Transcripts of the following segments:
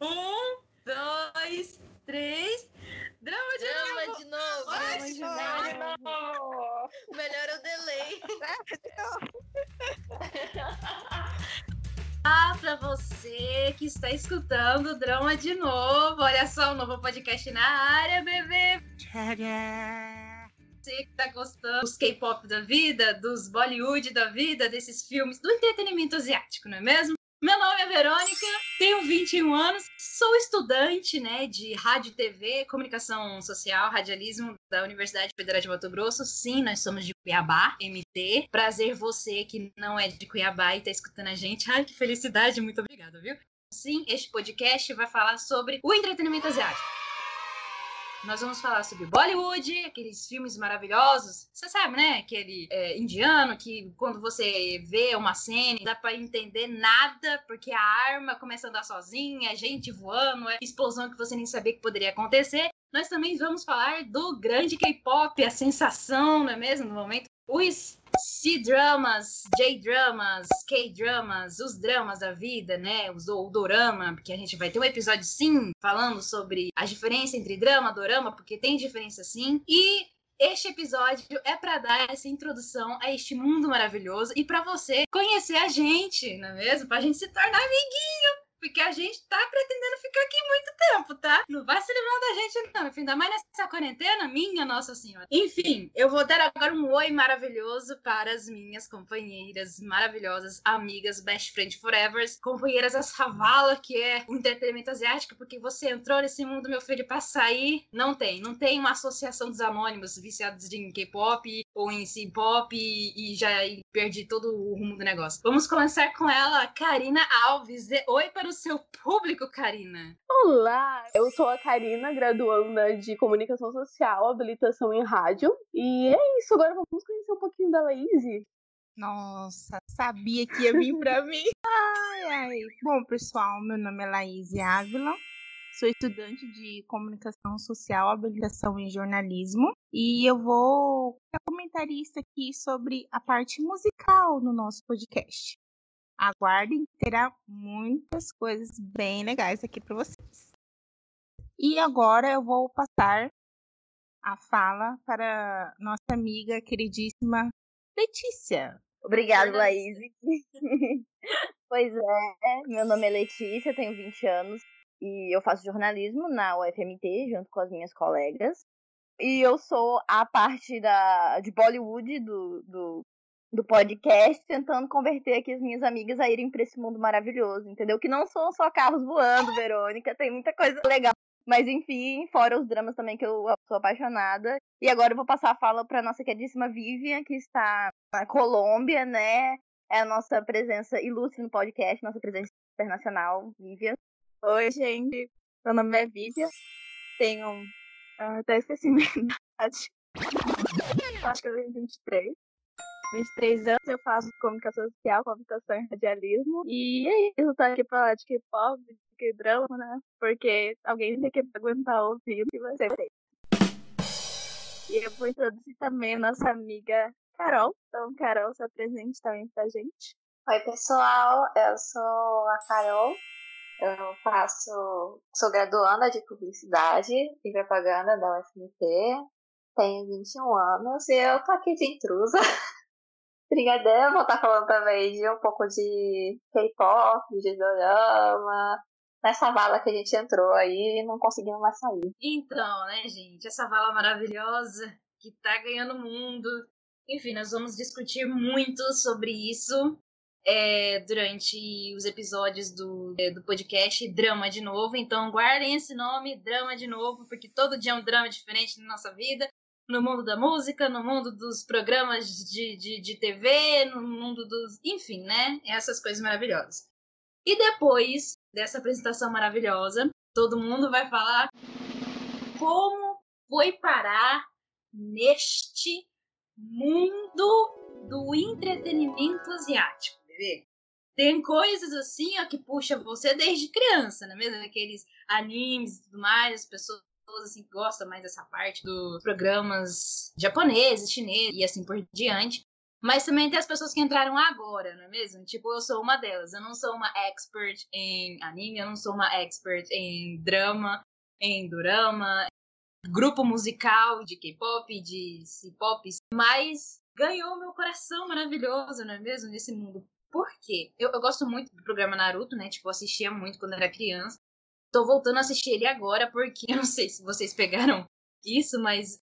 Um, dois, três. Drama de Drama novo! de novo. Drama de novo! Melhor é o delay. Ah, pra você que está escutando o Drama de novo. Olha só, um novo podcast na área, bebê. Você que tá gostando dos K-pop da vida, dos Bollywood da vida, desses filmes, do entretenimento asiático, não é mesmo? Meu nome é Verônica, tenho 21 anos, sou estudante né, de rádio TV, comunicação social, radialismo da Universidade Federal de Mato Grosso. Sim, nós somos de Cuiabá, MT. Prazer você que não é de Cuiabá e está escutando a gente. Ai, que felicidade, muito obrigada, viu? Sim, este podcast vai falar sobre o entretenimento asiático. Nós vamos falar sobre Bollywood, aqueles filmes maravilhosos. Você sabe, né? Aquele é, indiano que quando você vê uma cena, dá pra entender nada, porque a arma começa a andar sozinha, gente voando, é explosão que você nem sabia que poderia acontecer. Nós também vamos falar do grande K-pop, a sensação, não é mesmo? No momento, os C-dramas, J-dramas, K-dramas, os dramas da vida, né? Os, o dorama, porque a gente vai ter um episódio sim falando sobre a diferença entre drama e dorama, porque tem diferença sim. E este episódio é para dar essa introdução a este mundo maravilhoso e para você conhecer a gente, não é mesmo? Pra gente se tornar amiguinho. Porque a gente tá pretendendo ficar aqui muito tempo, tá? Não vai se livrar da gente, não. Enfim, ainda mais nessa quarentena, minha Nossa Senhora. Enfim, eu vou dar agora um oi maravilhoso para as minhas companheiras maravilhosas, amigas, best friend forever, companheiras a Savala, que é o entretenimento asiático, porque você entrou nesse mundo, meu filho, pra sair. Não tem. Não tem uma associação dos anônimos viciados em K-pop ou em C-pop e, e já e perdi todo o rumo do negócio. Vamos começar com ela, Karina Alves. Oi para o seu público, Karina. Olá, eu sou a Karina, graduanda de Comunicação Social, habilitação em rádio. E é isso, agora vamos conhecer um pouquinho da Laís. Nossa, sabia que ia vir pra mim. Ai, ai. Bom, pessoal, meu nome é Laís Ávila. Sou estudante de comunicação social, habilitação em jornalismo. E eu vou ser comentarista aqui sobre a parte musical no nosso podcast. Aguardem, terá muitas coisas bem legais aqui para vocês. E agora eu vou passar a fala para nossa amiga queridíssima Letícia. Obrigada, Laís. pois é, meu nome é Letícia, tenho 20 anos e eu faço jornalismo na UFMT junto com as minhas colegas. E eu sou a parte da, de Bollywood do, do do podcast, tentando converter aqui as minhas amigas a irem para esse mundo maravilhoso, entendeu? Que não são só carros voando, Verônica, tem muita coisa legal. Mas enfim, fora os dramas também que eu sou apaixonada. E agora eu vou passar a fala para nossa queridíssima Vivian, que está na Colômbia, né? É a nossa presença ilustre no podcast, nossa presença internacional, Vivian. Oi, gente. Meu nome é Vivian. Tenho. Uh, até esqueci minha idade. Acho que eu tenho 23. 23 anos, eu faço comunicação social, comunicação e radialismo. E é isso, tô aqui pra falar de K-pop, de K-drama, né? Porque alguém tem que aguentar ouvir o que vai ser E eu vou introduzir também a nossa amiga Carol. Então, Carol, se apresente também pra gente. Oi, pessoal, eu sou a Carol. Eu faço, sou graduanda de publicidade e propaganda da UFMT. Tenho 21 anos e eu tô aqui de intrusa. Brigadeiro, vou estar falando também de um pouco de K-pop, de dorama, nessa vala que a gente entrou aí e não conseguimos mais sair. Então, né, gente, essa vala maravilhosa que tá ganhando o mundo. Enfim, nós vamos discutir muito sobre isso é, durante os episódios do, é, do podcast Drama de Novo. Então, guardem esse nome, Drama de Novo, porque todo dia é um drama diferente na nossa vida no mundo da música, no mundo dos programas de, de, de TV, no mundo dos. Enfim, né? Essas coisas maravilhosas. E depois dessa apresentação maravilhosa, todo mundo vai falar como foi parar neste mundo do entretenimento asiático, bebê. Tem coisas assim, ó, que puxa você desde criança, né? Mesmo aqueles animes e tudo mais, as pessoas pessoas assim, que gostam mais dessa parte dos programas japoneses, chineses e assim por diante. Mas também tem as pessoas que entraram agora, não é mesmo? Tipo, eu sou uma delas. Eu não sou uma expert em anime, eu não sou uma expert em drama, em dorama, grupo musical de K-pop, de C-pop, mas ganhou meu coração maravilhoso, não é mesmo? Nesse mundo. Por quê? Eu, eu gosto muito do programa Naruto, né? Tipo, eu assistia muito quando era criança. Tô voltando a assistir ele agora porque eu não sei se vocês pegaram isso, mas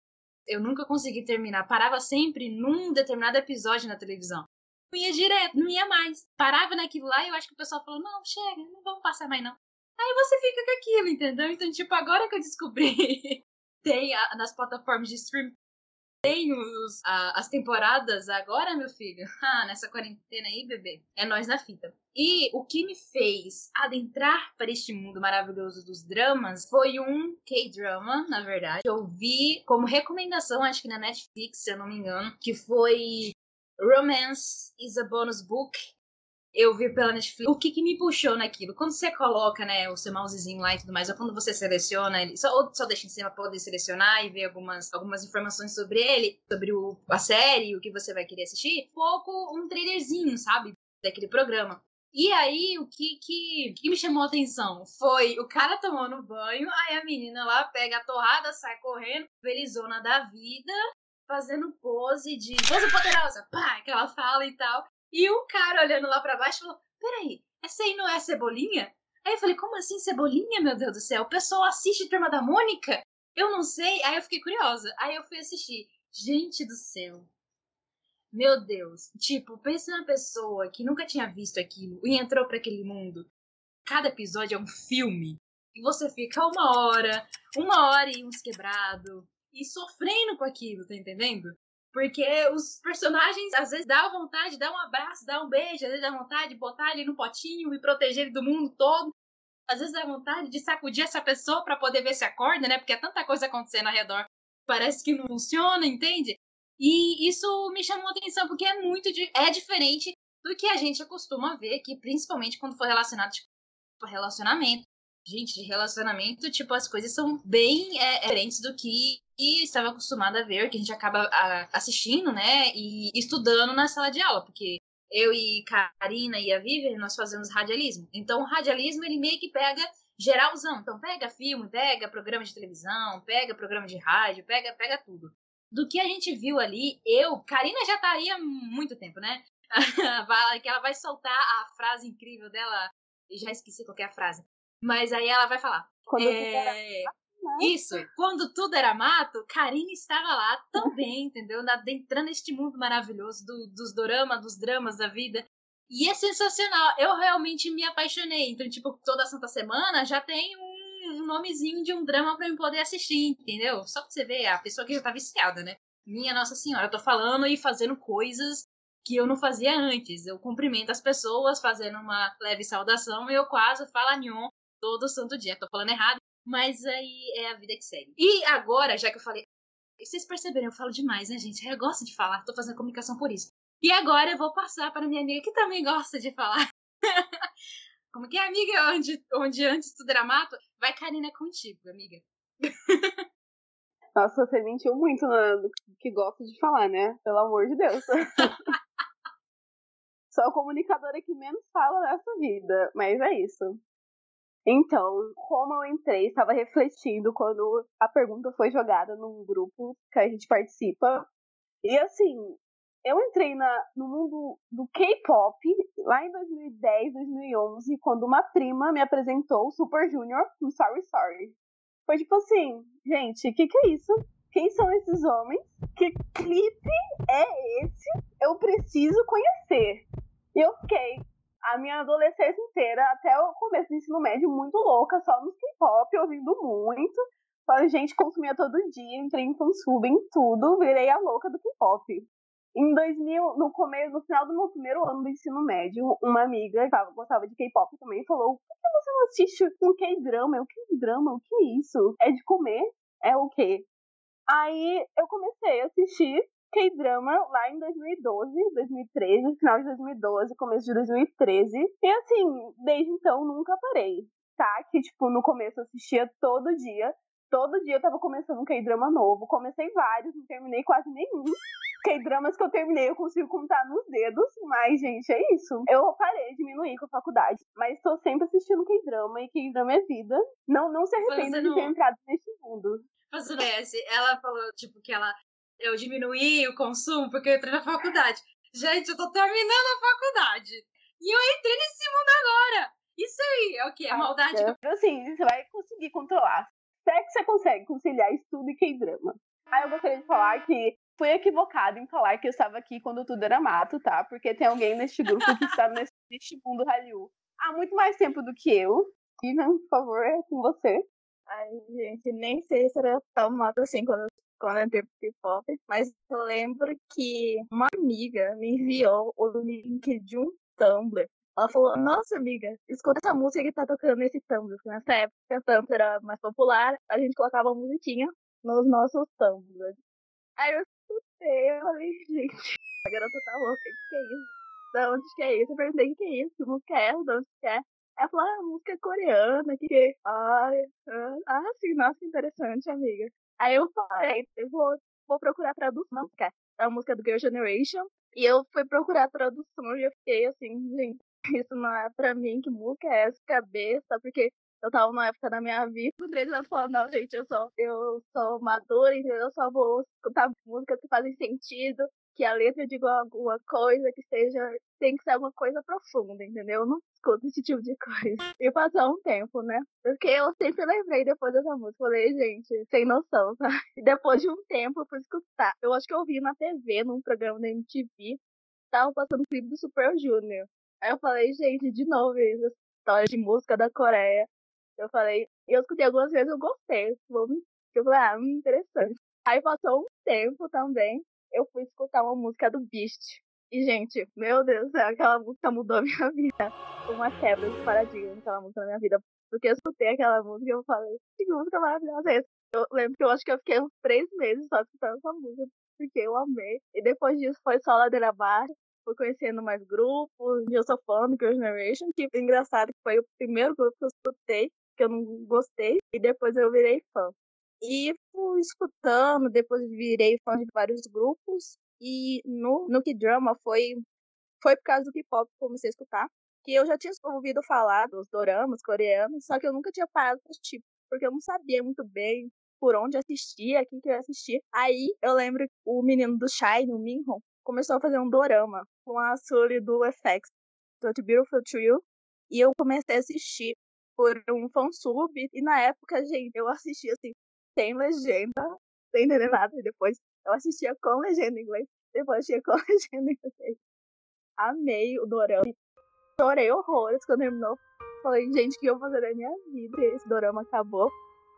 eu nunca consegui terminar. Parava sempre num determinado episódio na televisão. Não ia direto, não ia mais. Parava naquilo lá e eu acho que o pessoal falou: não, chega, não vamos passar mais não. Aí você fica com aquilo, entendeu? Então, tipo, agora que eu descobri, tem a, nas plataformas de stream, tem os, a, as temporadas agora, meu filho. Ah, nessa quarentena aí, bebê. É nós na fita. E o que me fez adentrar para este mundo maravilhoso dos dramas foi um K-drama, na verdade. Eu vi como recomendação, acho que na Netflix, se eu não me engano, que foi Romance is a Bonus Book eu vi pela Netflix. O que, que me puxou naquilo? Quando você coloca, né, o seu mousezinho lá e tudo mais, ou quando você seleciona ele, só, ou só deixa em cima pra poder selecionar e ver algumas, algumas informações sobre ele, sobre o, a série, o que você vai querer assistir, pouco um trailerzinho, sabe? Daquele programa. E aí, o que, que, que me chamou a atenção foi o cara tomando banho, aí a menina lá pega a torrada, sai correndo, felizona da vida, fazendo pose de pose poderosa, pá, que ela fala e tal. E um cara olhando lá para baixo falou: Peraí, essa aí não é Cebolinha? Aí eu falei: Como assim Cebolinha, meu Deus do céu? O pessoal assiste Turma da Mônica? Eu não sei. Aí eu fiquei curiosa. Aí eu fui assistir. Gente do céu. Meu Deus. Tipo, pensa numa pessoa que nunca tinha visto aquilo e entrou para aquele mundo. Cada episódio é um filme. E você fica uma hora, uma hora e uns quebrado. E sofrendo com aquilo, tá entendendo? Porque os personagens, às vezes, dá vontade de dar um abraço, dar um beijo, às vezes dá vontade de botar ele no potinho e proteger ele do mundo todo. Às vezes dá vontade de sacudir essa pessoa para poder ver se acorda, né? Porque é tanta coisa acontecendo ao redor. Parece que não funciona, entende? E isso me chamou a atenção porque é muito é diferente do que a gente acostuma ver aqui, principalmente quando for relacionado tipo, relacionamento. Gente, de relacionamento, tipo, as coisas são bem é, diferentes do que estava acostumada a ver, que a gente acaba a, assistindo, né, e estudando na sala de aula, porque eu e Karina e a Vivian, nós fazemos radialismo. Então, o radialismo, ele meio que pega geralzão. Então, pega filme, pega programa de televisão, pega programa de rádio, pega, pega tudo. Do que a gente viu ali, eu, Karina já tá aí há muito tempo, né? que ela vai soltar a frase incrível dela, já esqueci qual é a frase. Mas aí ela vai falar. Quando é... Isso, quando tudo era mato, Karine estava lá também, entendeu? Adentrando neste mundo maravilhoso do, dos doramas, dos dramas da vida. E é sensacional. Eu realmente me apaixonei. Então, tipo, toda Santa Semana já tem um, um nomezinho de um drama para eu poder assistir, entendeu? Só pra você ver, a pessoa que já tá viciada, né? Minha Nossa Senhora, eu tô falando e fazendo coisas que eu não fazia antes. Eu cumprimento as pessoas fazendo uma leve saudação e eu quase falo anhon todo santo dia. Tô falando errado, mas aí é a vida que segue. E agora, já que eu falei. Vocês perceberam, eu falo demais, né, gente? Eu gosto de falar, tô fazendo comunicação por isso. E agora eu vou passar para minha amiga que também gosta de falar. Como que é, amiga? Onde, onde antes tudo era mato? Vai, Karina, contigo, amiga. Nossa, você mentiu muito no que gosta de falar, né? Pelo amor de Deus. Sou a comunicadora que menos fala nessa vida, mas é isso. Então, como eu entrei, estava refletindo quando a pergunta foi jogada num grupo que a gente participa. E assim, eu entrei na, no mundo do K-pop lá em 2010, 2011, quando uma prima me apresentou o Super Junior no Sorry Sorry. Foi tipo assim, gente, o que, que é isso? Quem são esses homens? Que clipe é esse? Eu preciso conhecer. E eu fiquei a minha adolescência inteira, até o começo do ensino médio, muito louca, só no K-pop, ouvindo muito. A gente consumia todo dia, entrei em fansub, em tudo, virei a louca do K-pop. Em 2000, no começo, no final do meu primeiro ano do ensino médio, uma amiga que gostava de K-pop também falou: por que você não assiste um K-drama? O K-drama? O que é isso? É de comer? É o quê? Aí eu comecei a assistir K-drama lá em 2012, 2013, final de 2012, começo de 2013. E assim, desde então nunca parei. Tá? Que, tipo, no começo eu assistia todo dia. Todo dia eu tava começando um K-drama novo. Comecei vários, não terminei quase nenhum. K-dramas que eu terminei eu consigo contar nos dedos, mas, gente, é isso. Eu parei, diminuir com a faculdade, mas tô sempre assistindo K-drama e K-drama é vida. Não, não se arrependa Fazendo- de ter entrado nesse mundo. Fazendo esse, ela falou, tipo, que ela. Eu diminuí o consumo porque eu entrei na faculdade. Gente, eu tô terminando a faculdade. E eu entrei nesse mundo agora. Isso aí é o que? É maldade. eu- Assim, você vai conseguir controlar. Será que você consegue conciliar estudo e K-drama? Aí eu gostaria de falar que fui equivocada em falar que eu estava aqui quando tudo era mato, tá? Porque tem alguém neste grupo que está nesse, neste mundo Hallyu há muito mais tempo do que eu. E, né, por favor, é com você. Ai, gente, nem sei se era tão mato assim quando, quando eu entrei pro K-pop, mas eu lembro que uma amiga me enviou o link de um Tumblr. Ela falou, nossa amiga, escuta essa música que tá tocando nesse Tumblr. Porque nessa época o Tumblr era mais popular, a gente colocava musiquinha nos nossos Tumblrs. Aí eu escutei, eu falei, gente, a garota tá louca, o que, é isso? Da onde que é isso? Eu perguntei, o que, é isso? Que música é essa? De onde que é? Ela falou, ah, música coreana, que. Ai, ah, ah, sim, nossa, interessante, amiga. Aí eu falei, eu vou, vou procurar tradução, que é a música do Girl Generation. E eu fui procurar tradução e eu fiquei assim, gente, isso não é pra mim, que música é essa, cabeça? Porque eu tava numa época da minha vida, o Andrés ela falou, não, gente, eu sou, eu sou madura, entendeu? Eu só vou escutar músicas que fazem sentido, que a letra diga alguma coisa, que seja, tem que ser alguma coisa profunda, entendeu? Eu não escuto esse tipo de coisa. E passou um tempo, né? Porque eu sempre lembrei depois dessa música, falei, gente, sem noção, tá? E depois de um tempo eu fui escutar. Eu acho que eu vi na TV, num programa da MTV, tava passando o clipe do Super Junior. Aí eu falei, gente, de novo essa história de música da Coreia. Eu falei, eu escutei algumas vezes, eu gostei. Eu falei, ah, interessante. Aí passou um tempo também, eu fui escutar uma música do Beast. E, gente, meu Deus do céu, aquela música mudou a minha vida. Uma quebra de paradigma aquela música na minha vida. Porque eu escutei aquela música e eu falei, que música maravilhosa é essa? Eu lembro que eu acho que eu fiquei uns três meses só escutando essa música, porque eu amei. E depois disso foi só ladeira abaixo. Fui conhecendo mais grupos. Eu sou fã do Girl Generation, que é engraçado que foi o primeiro grupo que eu escutei, que eu não gostei. E depois eu virei fã. E fui escutando, depois virei fã de vários grupos. E no, no K-Drama foi, foi por causa do K-pop que comecei a escutar. Que eu já tinha ouvido falar dos doramas coreanos, só que eu nunca tinha parado pra assistir, porque eu não sabia muito bem por onde assistir, a quem que eu ia assistir. Aí eu lembro que o menino do Shine, o Minhon, começou a fazer um dorama com a Sully do FX, do The Beautiful Trio, e eu comecei a assistir por um fansub, e na época, gente, eu assistia assim, sem legenda, sem entender nada, e depois eu assistia com legenda em inglês, depois assistia com legenda em inglês. Amei o dorama. Chorei horrores quando terminou. Falei, gente, o que eu vou fazer da minha vida? E esse dorama acabou.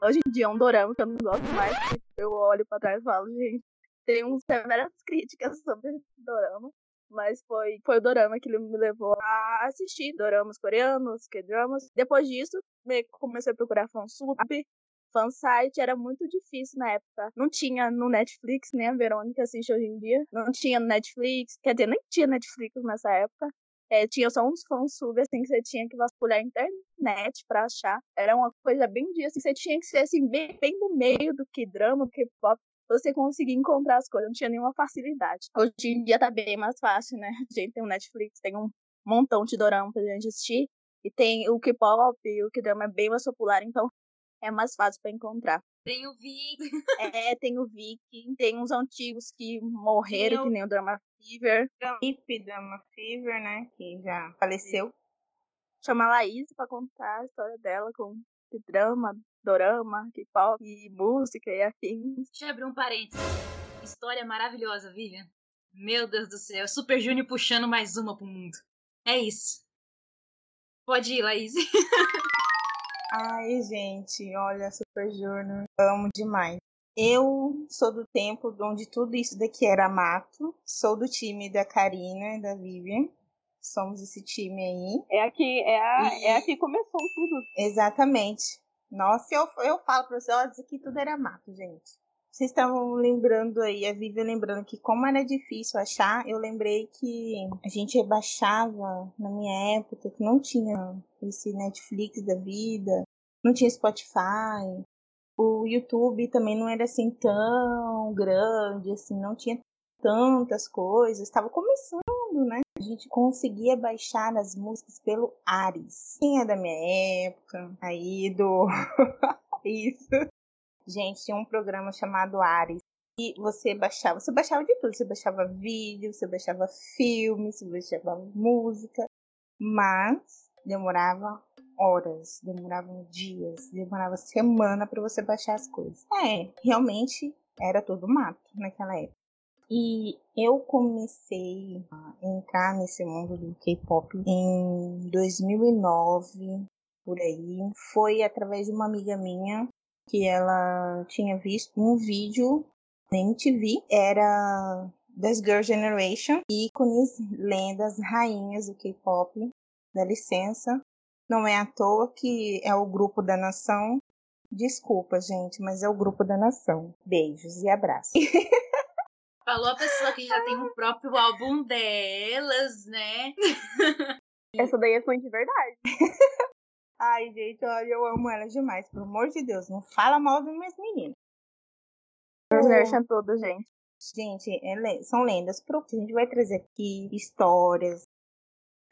Hoje em dia é um dorama que eu não gosto mais. que Eu olho pra trás e falo, gente, tem uns severas críticas sobre esse dorama. Mas foi, foi o dorama que me levou a assistir doramas coreanos, K-dramas. Depois disso, me- comecei a procurar fansub, fansite. Era muito difícil na época. Não tinha no Netflix, nem a Verônica assiste hoje em dia. Não tinha no Netflix, quer dizer, nem tinha Netflix nessa época. É, tinha só uns fansub, assim, que você tinha que vasculhar a internet pra achar. Era uma coisa bem dia, assim, você tinha que ser, assim, bem, bem no meio do que drama, do que pop, você conseguir encontrar as coisas. Não tinha nenhuma facilidade. Hoje em dia tá bem mais fácil, né? A gente tem o Netflix, tem um montão de dorama pra gente assistir. E tem o K-pop o K-drama é bem mais popular, então é mais fácil pra encontrar. Tem o Vi. É, tem o Viking, tem uns antigos que morreram, Tem o- que nem o Drama Fever. Hip Dama Fever, né? Que já faleceu. Chama a Laís pra contar a história dela com que drama, dorama, K-pop, e música e afins. Deixa eu abrir um parênteses. História maravilhosa, Vivian. Meu Deus do céu. Super Junior puxando mais uma pro mundo. É isso. Pode ir, Laís. Ai, gente, olha, Super Junior, amo demais. Eu sou do tempo onde tudo isso daqui era mato. Sou do time da Karina e da Vivian. Somos esse time aí. É aqui, é, a, E- é aqui que começou tudo. Exatamente. Nossa, eu, eu falo pra vocês, olha, isso aqui tudo era mato, gente. Vocês estavam lembrando aí, a Vivian lembrando que como era difícil achar, eu lembrei que a gente baixava na minha época, que não tinha esse Netflix da vida, não tinha Spotify, o YouTube também não era assim tão grande, assim, não tinha tantas coisas, estava começando, né? A gente conseguia baixar as músicas pelo Ares. Quem é da minha época, aí do. Isso. Gente, tinha um programa chamado Ares. E você baixava, você baixava de tudo. Você baixava vídeo, você baixava filme, você baixava música. Mas demorava horas, demoravam dias, demorava semana para você baixar as coisas. É, realmente era tudo mato naquela época. E eu comecei a entrar nesse mundo do K-pop em 2009, por aí. Foi através de uma amiga minha que ela tinha visto um vídeo na MTV, era das Girl Generation, ícones, lendas, rainhas do K-pop. Dá licença, não é à toa que é o grupo da nação. Desculpa, gente, mas é o grupo da nação. Beijos e abraços. Falou a pessoa que já tem o próprio álbum delas, né? Essa daí é fã de verdade. Ai, gente, olha, eu amo ela demais. Pelo amor de Deus, não fala mal das minhas meninas. Os Nation toda, gente. Gente, é, são lendas. A gente vai trazer aqui histórias,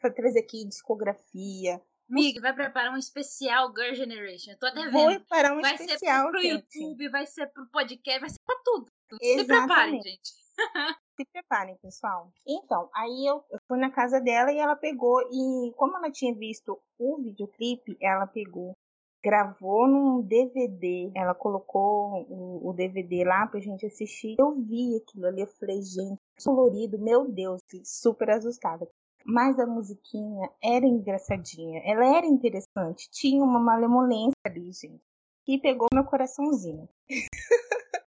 vai trazer aqui discografia. Mig, vai preparar um especial Girl Generation. Eu tô até vendo. Vou preparar um vai especial, ser pro, pro gente. YouTube, vai ser pro podcast, vai ser pra tudo. Se Exatamente. preparem, gente. Se preparem, pessoal. Então, aí eu, fui na casa dela e ela pegou, e como ela tinha visto o videoclipe, ela pegou, gravou num DVD, ela colocou o, o DVD lá pra gente assistir. Eu vi aquilo ali, eu falei, gente, colorido, meu Deus, super assustada. Mas a musiquinha era engraçadinha, ela era interessante, tinha uma malemolência ali, gente, que pegou meu coraçãozinho.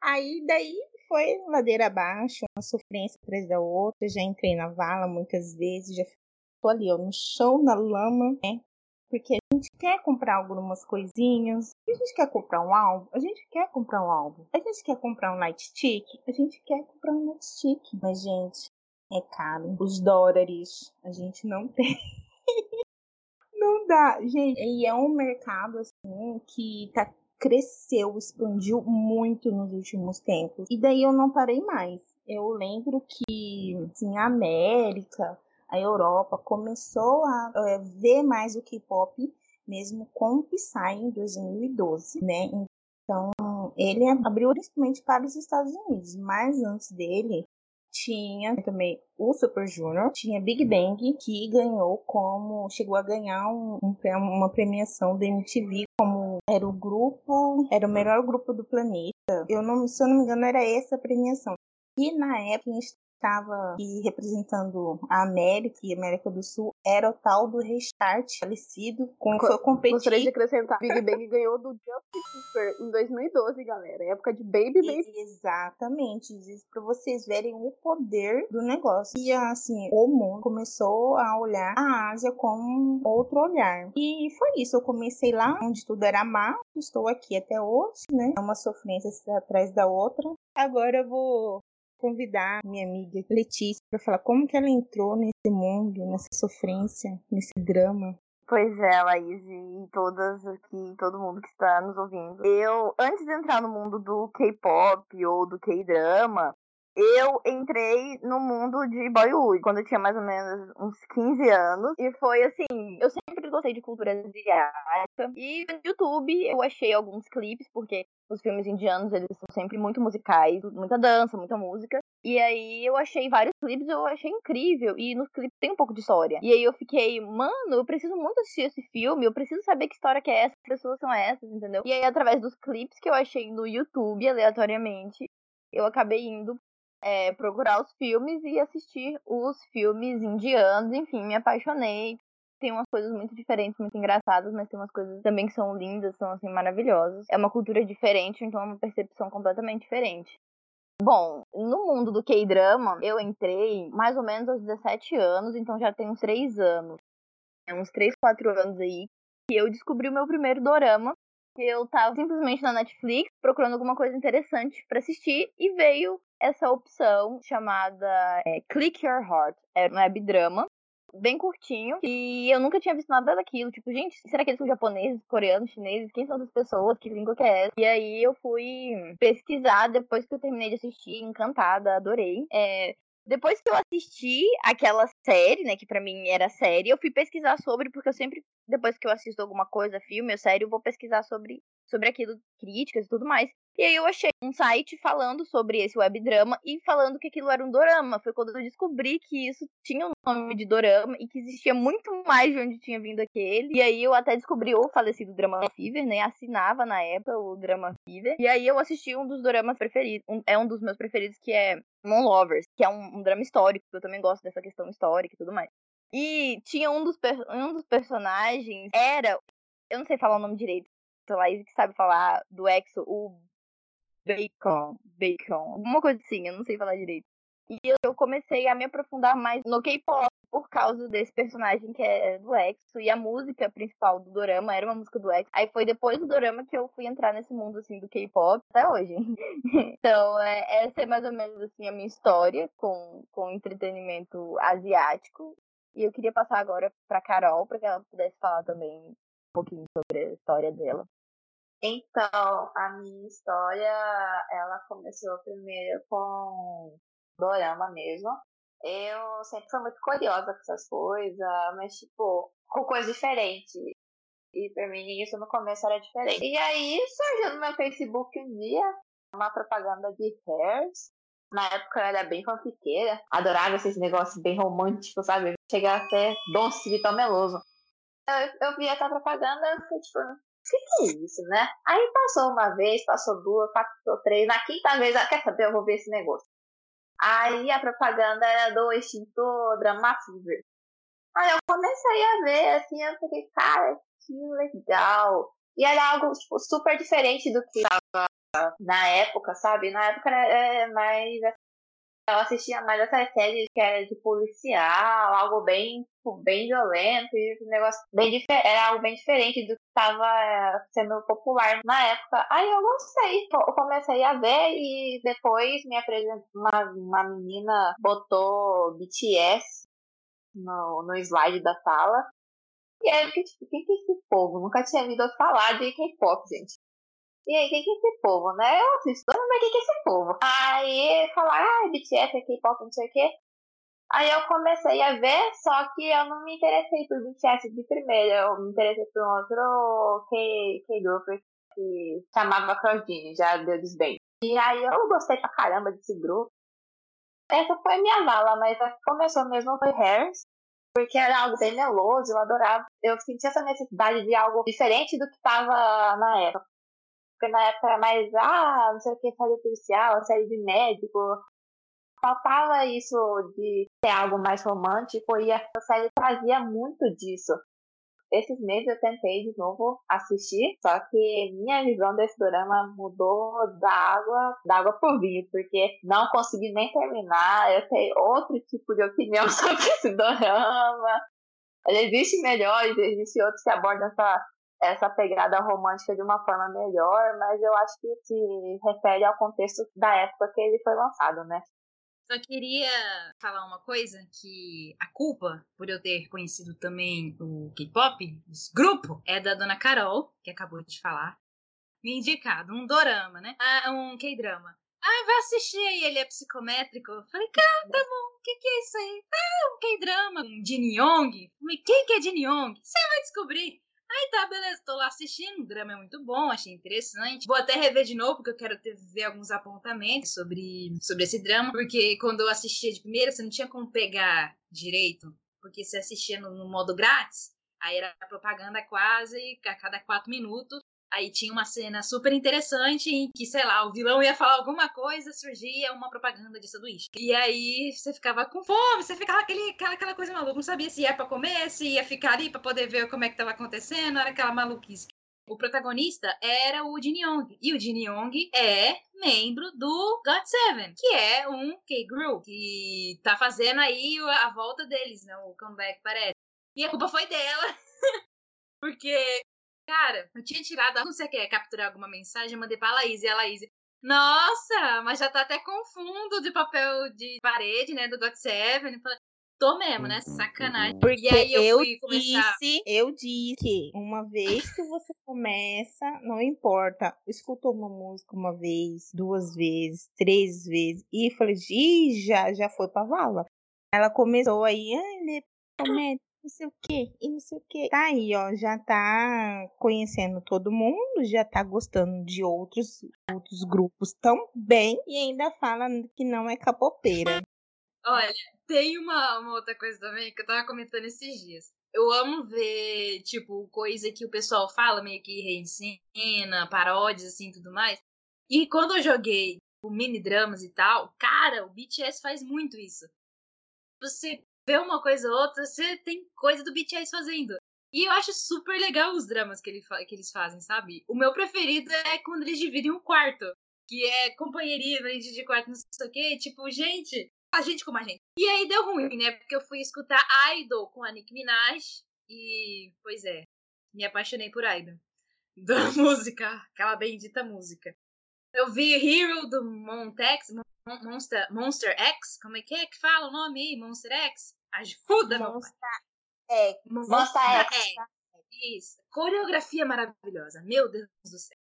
Aí daí foi ladeira abaixo, uma sofrência atrás da outra. Já entrei na vala muitas vezes, já tô ali ó, no chão, na lama, né? Porque a gente quer comprar algumas coisinhas. A gente quer comprar um álbum, a gente quer comprar um álbum. A gente quer comprar um nightstick, a gente quer comprar um nightstick. Mas, gente, é caro. Os dólares a gente não tem. não dá, gente. E é um mercado assim que tá cresceu, expandiu muito nos últimos tempos. E daí eu não parei mais. Eu lembro que assim, a América, a Europa começou a é, ver mais o K-pop mesmo com o Psy em 2012, né? Então, ele abriu principalmente para os Estados Unidos, mas antes dele tinha também o Super Junior, tinha Big Bang, que ganhou como. chegou a ganhar um, um, uma premiação da MTV como era o grupo, era o melhor grupo do planeta. Eu não, se eu não me engano, era essa a premiação. E na época estava representando a América e a América do Sul era o tal do Restart falecido com foi competir. Gostaria de acrescentar. Big Bang ganhou do Justin Cooper em 2012, galera. Época de Baby Baby. Exatamente. Isso para vocês verem o poder do negócio. E assim, o mundo começou a olhar a Ásia com outro olhar. E foi isso. Eu comecei lá onde tudo era mato. Estou aqui até hoje, né? É uma sofrência atrás da outra. Agora eu vou convidar minha amiga Letícia para falar como que ela entrou nesse mundo, nessa sofrência, nesse drama. Pois é, Laís, e todas aqui, todo mundo que está nos ouvindo. Eu, antes de entrar no mundo do K-pop ou do K-drama, eu entrei no mundo de Bollywood quando eu tinha mais ou menos uns 15 anos. E foi assim, eu sempre gostei de cultura asiática. E no YouTube eu achei alguns clipes, porque os filmes indianos, eles são sempre muito musicais, muita dança, muita música. E aí eu achei vários clipes, eu achei incrível. E nos clipes tem um pouco de história. E aí eu fiquei, mano, eu preciso muito assistir esse filme, eu preciso saber que história que é essa, que pessoas são essas, entendeu? E aí, através dos clipes que eu achei no YouTube, aleatoriamente, eu acabei indo é, procurar os filmes e assistir os filmes indianos, enfim, me apaixonei. Tem umas coisas muito diferentes, muito engraçadas, mas tem umas coisas também que são lindas, são assim maravilhosas. É uma cultura diferente, então é uma percepção completamente diferente. Bom, no mundo do K-drama, eu entrei mais ou menos aos 17 anos, então já tem uns 3 anos. É uns 3, 4 anos aí que eu descobri o meu primeiro dorama. Eu tava simplesmente na Netflix procurando alguma coisa interessante para assistir e veio essa opção chamada é, Click Your Heart. É um web drama bem curtinho e eu nunca tinha visto nada daquilo. Tipo, gente, será que eles são japoneses, coreanos, chineses? Quem são essas pessoas? Que língua que é essa? E aí eu fui pesquisar depois que eu terminei de assistir, encantada, adorei. É, depois que eu assisti aquela série, né, que para mim era série, eu fui pesquisar sobre, porque eu sempre, depois que eu assisto alguma coisa, filme ou série, eu vou pesquisar sobre, sobre aquilo, críticas e tudo mais. E aí eu achei um site falando sobre esse webdrama e falando que aquilo era um dorama. Foi quando eu descobri que isso tinha o um nome de dorama e que existia muito mais de onde tinha vindo aquele. E aí eu até descobri o falecido Drama Fever, né? Assinava na época o Drama Fever. E aí eu assisti um dos doramas preferidos. Um, é um dos meus preferidos que é Moon Lovers, que é um, um drama histórico. Eu também gosto dessa questão histórica e tudo mais. E tinha um dos, um dos personagens, era. Eu não sei falar o nome direito. Laís que sabe falar do Exo, o Bacon, Bacon, alguma coisa assim, eu não sei falar direito. E eu comecei a me aprofundar mais no K-pop por causa desse personagem que é do EXO e a música principal do dorama era uma música do EXO. Aí foi depois do dorama que eu fui entrar nesse mundo assim do K-pop até hoje. então, é, essa é mais ou menos assim a minha história com com entretenimento asiático. E eu queria passar agora para Carol para que ela pudesse falar também um pouquinho sobre a história dela. Então, a minha história, ela começou primeiro com dorama mesmo. Eu sempre fui muito curiosa com essas coisas, mas tipo, com coisas diferentes. E pra mim isso no começo era diferente. E aí surgiu no meu Facebook um dia uma propaganda de hairs. Na época eu era bem fanfiqueira, adorava esses negócios bem românticos, sabe? Chegar a ser doce de meloso. Eu, eu essa propaganda e tipo, que, que é isso, né? Aí passou uma vez, passou duas, passou três. Na quinta vez, ah, quer saber? Eu vou ver esse negócio. Aí a propaganda era do extintor Drama Fever. Aí eu comecei a ver, assim, eu fiquei, cara, que legal. E era algo, tipo, super diferente do que estava na época, sabe? Na época era mais eu assistia mais essas séries que era de policial, algo bem, tipo, bem violento, e um negócio bem era algo bem diferente do que estava sendo popular na época. Aí eu gostei, eu comecei a ver e depois me apresentou uma, uma menina botou BTS no, no slide da sala. E aí eu fiquei tipo, quem que é esse povo? Nunca tinha ouvido falar de K-pop, gente. E aí, quem que é esse povo, né? Eu assisto, mas quem que é esse povo? Aí falaram, ah, BTS, K-pop, não sei o quê. Aí eu comecei a ver, só que eu não me interessei por BTS de primeira. Eu me interessei por um outro K-group que chamava Claudine, já deu desbem. E aí eu gostei pra caramba desse grupo. Essa foi a minha vala, mas começou mesmo foi Hairs, porque era algo bem meloso, eu adorava. Eu senti essa necessidade de algo diferente do que estava na época. Porque na época era mais, ah, não sei o que, série policial, série de médico. Faltava isso de ser algo mais romântico e essa série trazia muito disso. Esses meses eu tentei de novo assistir, só que minha visão desse drama mudou da água, da água por vinho, porque não consegui nem terminar. Eu tenho outro tipo de opinião sobre esse drama. Existe melhores, existe outros que abordam essa essa pegada romântica de uma forma melhor, mas eu acho que se refere ao contexto da época que ele foi lançado, né? Só queria falar uma coisa, que a culpa por eu ter conhecido também o K-pop, esse grupo, é da dona Carol, que acabou de falar, me indicado um dorama, né? Ah, um K-drama. Ah, vai assistir aí, ele é psicométrico. Eu falei, cara, tá bom, o que, que é isso aí? Ah, um K-drama, um Jin Yong. Falei, quem que é Jin Yong? Você vai descobrir. Aí tá, beleza, tô lá assistindo, o drama é muito bom, achei interessante. Vou até rever de novo, porque eu quero ter, ver alguns apontamentos sobre, sobre esse drama, porque quando eu assistia de primeira, você não tinha como pegar direito, porque você assistia no, no modo grátis, aí era propaganda quase a cada quatro minutos, Aí tinha uma cena super interessante em que, sei lá, o vilão ia falar alguma coisa, surgia uma propaganda de sanduíche. E aí você ficava com fome, você ficava aquele, aquela, aquela coisa maluca, não sabia se ia pra comer, se ia ficar ali pra poder ver como é que tava acontecendo, era aquela maluquice. O protagonista era o Jin Yong. E o Jin Yong é membro do GOT7, que é um K-Group, que tá fazendo aí a volta deles, né? O comeback parece. E a culpa foi dela. Porque Cara, eu tinha tirado, não sei o que, capturar alguma mensagem, mandei pra Laís, e a Laís, nossa, mas já tá até com fundo de papel de parede, né, do GOT7. Tô mesmo, né? Sacanagem. Porque e aí eu, eu fui começar. disse, eu disse que uma vez que você começa, não importa, escutou uma música uma vez, duas vezes, três vezes, e falei, ih, já, já foi pra vala. Ela começou aí, ai, né, promete, não sei o que, e não sei o que. Tá aí, ó, já tá conhecendo todo mundo, já tá gostando de outros, outros grupos também, e ainda fala que não é capopeira. Olha, tem uma, uma outra coisa também que eu tava comentando esses dias. Eu amo ver, tipo, coisa que o pessoal fala, meio que reincena, paródias, assim, tudo mais. E quando eu joguei o mini dramas e tal, cara, o BTS faz muito isso. Você vê uma coisa ou outra, você tem coisa do BTS fazendo. E eu acho super legal os dramas que, ele que eles fazem, sabe? O meu preferido é quando eles dividem um quarto. Que é companheirismo, gente de quarto, não sei o quê. Tipo, gente, a gente como a gente. E aí deu ruim, né? Porque eu fui escutar Idol com a Nicki Minaj. E, pois é, me apaixonei por Idol. Da música, aquela bendita música. Eu vi Hero do Montex, Monster, Monster X, como é que é que fala o nome aí? Monster X? Ajuda, Monster X. Monster X. Isso. Coreografia maravilhosa. Meu Deus do céu.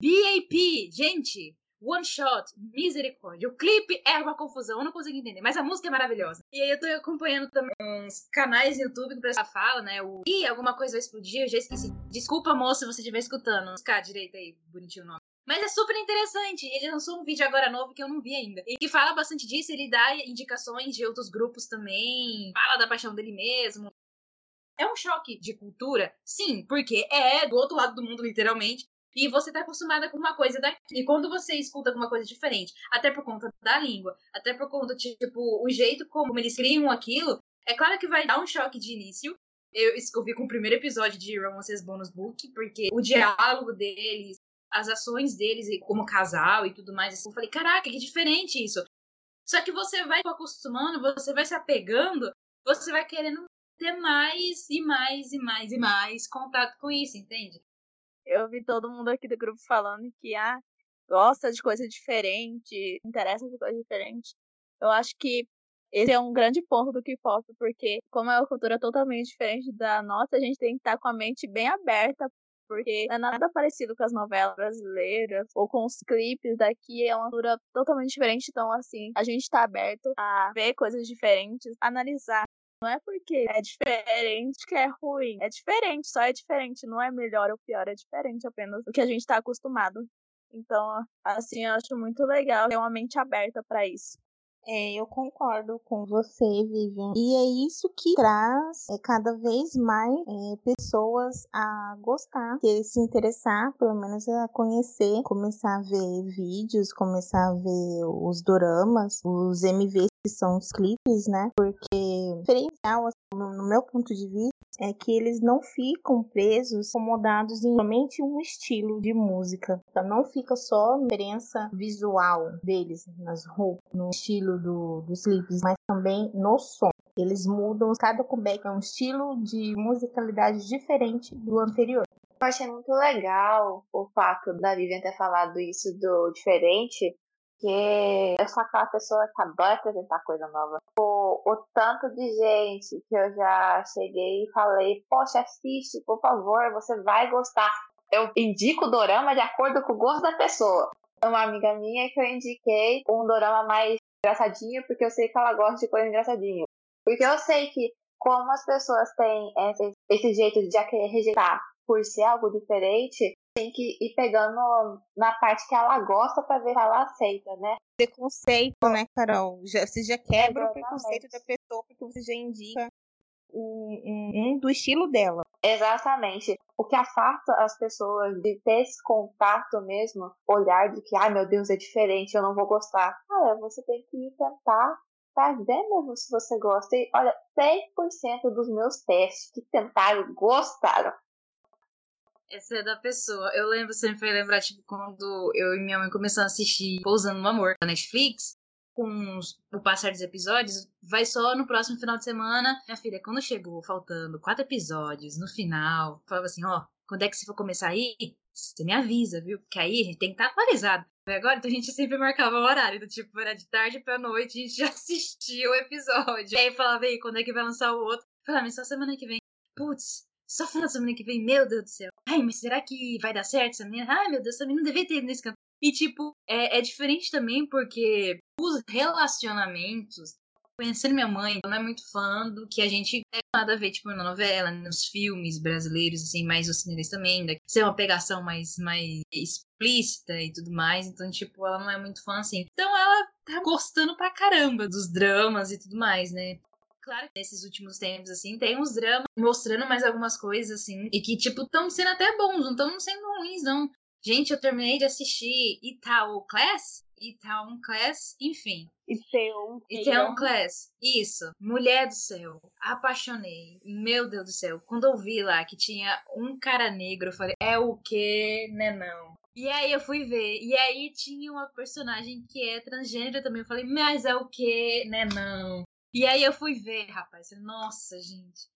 BAP, gente. One Shot, misericórdia. O clipe é uma confusão, eu não consigo entender, mas a música é maravilhosa. E aí eu tô acompanhando também uns canais no YouTube que o pessoal fala, né? O Ih, alguma coisa vai explodir, eu já esqueci. Desculpa, moça, se você estiver escutando. Ficar direito aí, bonitinho o nome. Mas é super interessante. Ele lançou um vídeo agora novo que eu não vi ainda. E que fala bastante disso. Ele dá indicações de outros grupos também. Fala da paixão dele mesmo. É um choque de cultura? Sim, porque é do outro lado do mundo, literalmente. E você tá acostumada com uma coisa daqui. E quando você escuta alguma coisa diferente, até por conta da língua, até por conta, tipo, o jeito como eles criam aquilo, é claro que vai dar um choque de início. Eu escrevi com o primeiro episódio de Romances Bonus Book, porque o diálogo deles, as ações deles como casal e tudo mais, assim, eu falei, caraca, que diferente isso. Só que você vai acostumando, você vai se apegando, você vai querendo ter mais e mais e mais e mais contato com isso, entende? Eu vi todo mundo aqui do grupo falando que ah, gosta de coisa diferente, interessa por coisa diferente. Eu acho que esse é um grande ponto do K-pop, porque como é uma cultura totalmente diferente da nossa, a gente tem que estar com a mente bem aberta, porque não é nada parecido com as novelas brasileiras ou com os clipes daqui, é uma cultura totalmente diferente, então assim, a gente está aberto a ver coisas diferentes, analisar não é porque é diferente que é ruim. É diferente, só é diferente. Não é melhor ou pior, é diferente apenas do que a gente está acostumado. Então, assim, eu acho muito legal ter uma mente aberta para isso. É, eu concordo com você, Vivian. E é isso que traz é, cada vez mais é, pessoas a gostar, que se interessar, pelo menos a conhecer, começar a ver vídeos, começar a ver os doramas, os MVs que são os clipes, né? Porque diferencial, assim, no meu ponto de vista, é que eles não ficam presos, acomodados em somente um estilo de música. Então não fica só na diferença visual deles, nas roupas, no estilo do, dos clipes, mas também no som. Eles mudam, cada comeback é um estilo de musicalidade diferente do anterior. Eu achei muito legal o fato da Vivian ter falado isso do diferente, que eu sou aquela pessoa que adora apresentar coisa nova. O, o tanto de gente que eu já cheguei e falei, poxa, assiste, por favor, você vai gostar. Eu indico o dorama de acordo com o gosto da pessoa. Uma amiga minha que eu indiquei um dorama mais engraçadinho, porque eu sei que ela gosta de coisa engraçadinha. Porque eu sei que como as pessoas têm esse, esse jeito de já querer rejeitar por ser algo diferente, tem que ir pegando na parte que ela gosta para ver se ela aceita, né? Preconceito, né, Carol? Já, você já quebra Exatamente. o preconceito da pessoa porque você já indica um, um, do estilo dela. Exatamente. O que afasta as pessoas de ter esse contato mesmo, olhar de que, ai meu Deus, é diferente, eu não vou gostar. Ah, você tem que ir tentar pra ver mesmo se você gosta. E olha, 100% dos meus testes que tentaram gostaram. Essa é da pessoa. Eu lembro, você me fez lembrar, tipo, quando eu e minha mãe começamos a assistir Pousando no Amor na Netflix, com o passar dos episódios, vai só no próximo final de semana. Minha filha, quando chegou, faltando quatro episódios no final, falava assim: ó, quando é que você for começar aí? Você me avisa, viu? Porque aí a gente tem que estar tá atualizado. agora, então a gente sempre marcava o horário, do tipo, era de tarde pra noite, a gente já assistia o episódio. E aí falava, aí, quando é que vai lançar o outro? Falava, mas só semana que vem. Putz, só final de semana que vem, meu Deus do céu. Ai, mas será que vai dar certo essa menina? Ai, meu Deus, essa menina não devia ter ido nesse campo. E, tipo, é, é diferente também porque os relacionamentos Conhecendo minha mãe, não é muito fã do que a gente é nada a ver, tipo, na novela, nos filmes brasileiros, assim, mais ocidentais também, da ser uma pegação mais, mais explícita e tudo mais. Então, tipo, ela não é muito fã, assim. Então, ela tá gostando pra caramba dos dramas e tudo mais, né? Claro que nesses últimos tempos, assim, tem uns dramas mostrando mais algumas coisas, assim, e que, tipo, estão sendo até bons, não estão sendo ruins, não. Gente, eu terminei de assistir Itaú Class, Itaú Class, enfim. Itaú. Itaú Class, isso. Mulher do céu, apaixonei. Meu Deus do céu, quando eu vi lá que tinha um cara negro, eu falei, é o quê, né não? E aí eu fui ver, e aí tinha uma personagem que é transgênero também, eu falei, mas é o quê, né não? E aí eu fui ver, rapaz, nossa, gente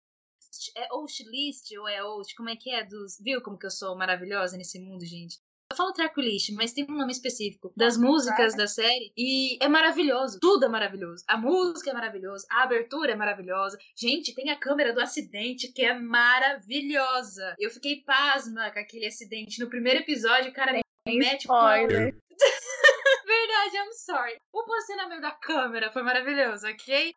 é Outlist ou é Out? Como é que é dos. Viu como que eu sou maravilhosa nesse mundo, gente? Eu falo tracklist, mas tem um nome específico das músicas da série e é maravilhoso. Tudo é maravilhoso. A música é maravilhosa, a abertura é maravilhosa. Gente, tem a câmera do acidente que é maravilhosa. Eu fiquei pasma com aquele acidente no primeiro episódio, cara, me mete spoiler. Verdade, I'm sorry. O posicionamento da câmera foi maravilhoso, ok?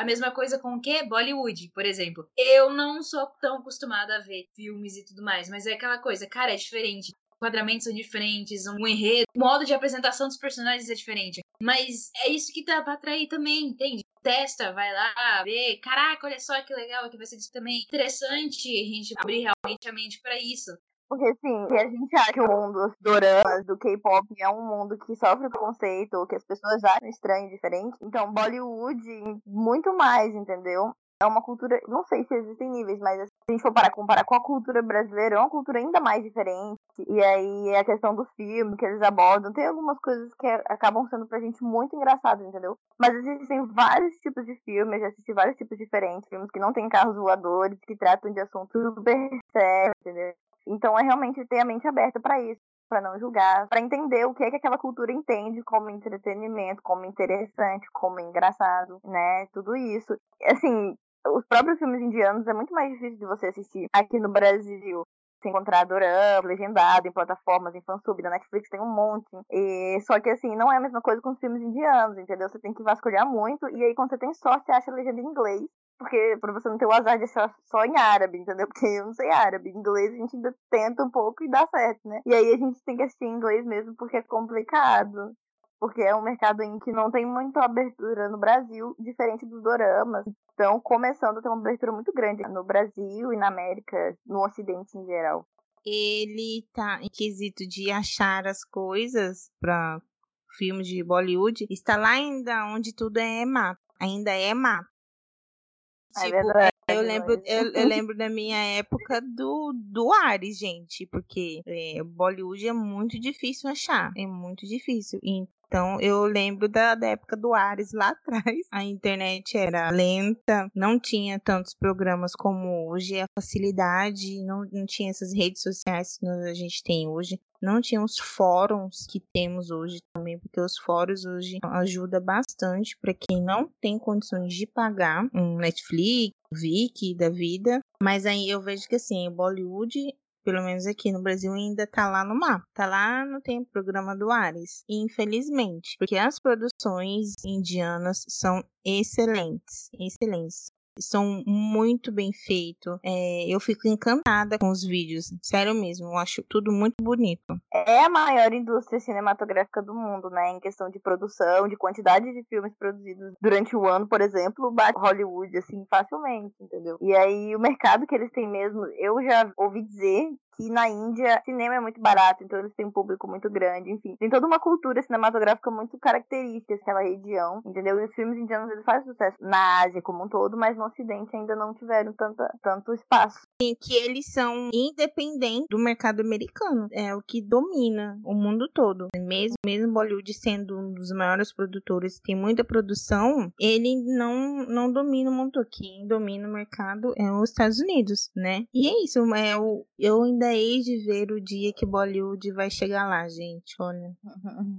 A mesma coisa com o quê? Bollywood, por exemplo. Eu não sou tão acostumada a ver filmes e tudo mais, mas é aquela coisa, cara, é diferente. Enquadramentos são diferentes, um enredo, o modo de apresentação dos personagens é diferente. Mas é isso que dá pra atrair também, entende? Testa, vai lá, vê. Caraca, olha só que legal, aqui vai ser isso também. Interessante a gente abrir realmente a mente para isso. Porque, assim, se a gente acha que o mundo dos doramas, do K-pop, é um mundo que sofre preconceito, ou que as pessoas acham estranho e diferente, então Bollywood, muito mais, entendeu? É uma cultura, não sei se existem níveis, mas se a gente for parar, comparar com a cultura brasileira, é uma cultura ainda mais diferente. E aí é a questão do filme que eles abordam, tem algumas coisas que acabam sendo pra gente muito engraçadas, entendeu? Mas existem vários tipos de filmes, já assisti vários tipos diferentes, filmes que não tem carros voadores, que tratam de assuntos super sérios, entendeu? Então é realmente ter a mente aberta para isso, para não julgar, para entender o que é que aquela cultura entende como entretenimento, como interessante, como engraçado, né? Tudo isso. Assim, os próprios filmes indianos é muito mais difícil de você assistir aqui no Brasil. Você encontrar dorama, legendado, em plataformas, em fansub, na Netflix tem um monte. E, só que assim, não é a mesma coisa com os filmes indianos, entendeu? Você tem que vasculhar muito, e aí quando você tem sorte, você acha a legenda em inglês porque pra você não ter o azar de achar só em árabe, entendeu? Porque eu não sei árabe. Em inglês a gente ainda tenta um pouco e dá certo, né? E aí a gente tem que assistir em inglês mesmo porque é complicado. Porque é um mercado em que não tem muita abertura no Brasil, diferente dos doramas. Estão começando a ter uma abertura muito grande no Brasil e na América, no Ocidente em geral. Ele tá em quesito de achar as coisas para filmes de Bollywood, está lá ainda onde tudo é mapa. Ainda é mapa. É Tipo, verdade, eu lembro, mas- eu, eu lembro da minha época do, do Ares, gente, porque é, Bollywood é muito difícil achar, é muito difícil. Então eu lembro da, da época do Ares lá atrás. A internet era lenta, não tinha tantos programas como hoje, a facilidade, não, não tinha essas redes sociais que a gente tem hoje. Não tinha os fóruns que temos hoje também, porque os fóruns hoje ajudam bastante para quem não tem condições de pagar um Netflix, Viki da vida. Mas aí eu vejo que assim, Bollywood, pelo menos aqui no Brasil, ainda tá lá no mapa. Tá lá no tem programa do Ares. Infelizmente, porque as produções indianas são excelentes, excelentes são muito bem feitos. É, eu fico encantada com os vídeos. Sério mesmo, eu acho tudo muito bonito. É a maior indústria cinematográfica do mundo, né? Em questão de produção, de quantidade de filmes produzidos durante o ano, por exemplo, bate Hollywood, assim, facilmente, entendeu? E aí, o mercado que eles têm mesmo, eu já ouvi dizer que na Índia cinema é muito barato, então eles têm um público muito grande, enfim. Tem toda uma cultura cinematográfica muito característica daquela região, entendeu? E os filmes indianos eles fazem sucesso na Ásia como um todo, mas no Ocidente ainda não tiveram tanta, tanto espaço. E que eles são independentes do mercado americano. É o que domina o mundo todo. Mesmo, mesmo Bollywood sendo um dos maiores produtores, tem muita produção, ele não, não domina o mundo. Quem domina o mercado é os Estados Unidos, né? E é isso. É, o, eu ainda ainda hei de ver o dia que Bollywood vai chegar lá, gente. Olha,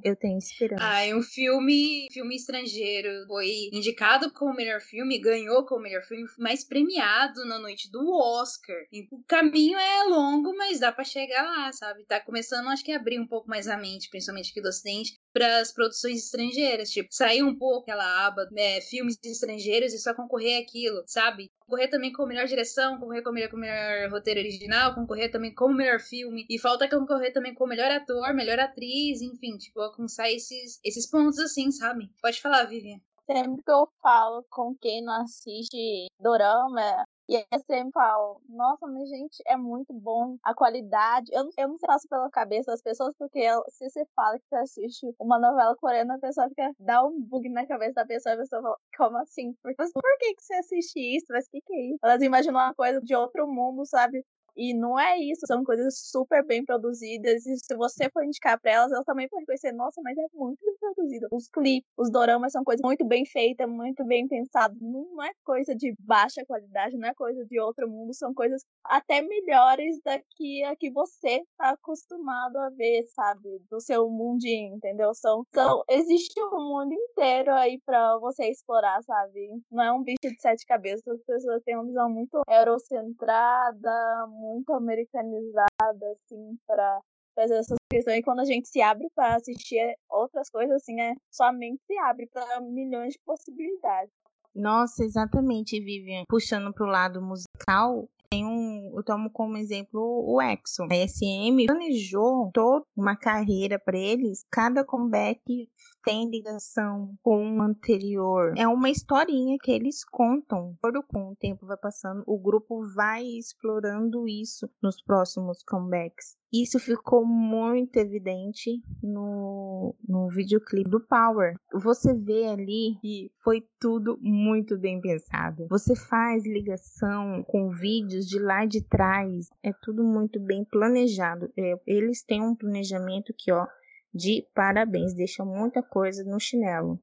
eu tenho esperança. Ah, é um filme, filme estrangeiro. Foi indicado como melhor filme, ganhou como melhor filme, mais premiado na noite do Oscar. O caminho é longo, mas dá para chegar lá, sabe? Tá começando, acho que a abrir um pouco mais a mente, principalmente aqui do Ocidente, para as produções estrangeiras, tipo, sair um pouco aquela aba, né, filmes estrangeiros e só concorrer aquilo, sabe? Concorrer também com melhor direção, concorrer com melhor, com melhor roteiro original, concorrer também com melhor filme. E falta concorrer também com melhor ator, melhor atriz, enfim, tipo, alcançar esses, esses pontos assim, sabe? Pode falar, Vivian. Sempre que eu falo com quem não assiste dorama, e aí eu sempre falo, nossa, mas gente, é muito bom a qualidade. Eu, eu não passo pela cabeça das pessoas, porque eu, se você fala que você assiste uma novela coreana, a pessoa fica, dá um bug na cabeça da pessoa, e a pessoa fala, como assim? Por, por que, que você assiste isso? Mas o que, que é isso? Elas imaginam uma coisa de outro mundo, sabe? E não é isso, são coisas super bem produzidas. E se você for indicar pra elas, elas também vão reconhecer, nossa, mas é muito bem produzido. Os clipes, os doramas são coisas muito bem feitas, muito bem pensadas. Não é coisa de baixa qualidade, não é coisa de outro mundo, são coisas até melhores daqui a que você tá acostumado a ver, sabe? Do seu mundinho, entendeu? São, são, existe um mundo inteiro aí pra você explorar, sabe? Não é um bicho de sete cabeças, as pessoas têm uma visão muito eurocentrada, muito americanizada, assim, para fazer essas questões. E quando a gente se abre para assistir outras coisas, assim, é, sua mente se abre para milhões de possibilidades. Nossa, exatamente, Vivian. Puxando pro lado musical, tem um, eu tomo como exemplo o Exxon. A SM planejou toda uma carreira para eles. Cada comeback tem ligação com o anterior. É uma historinha que eles contam. Com o tempo vai passando, o grupo vai explorando isso nos próximos comebacks. Isso ficou muito evidente no, no videoclipe do Power. Você vê ali que foi tudo muito bem pensado. Você faz ligação com vídeos de lá de trás. É tudo muito bem planejado. É, eles têm um planejamento que, ó, de parabéns, deixa muita coisa no chinelo.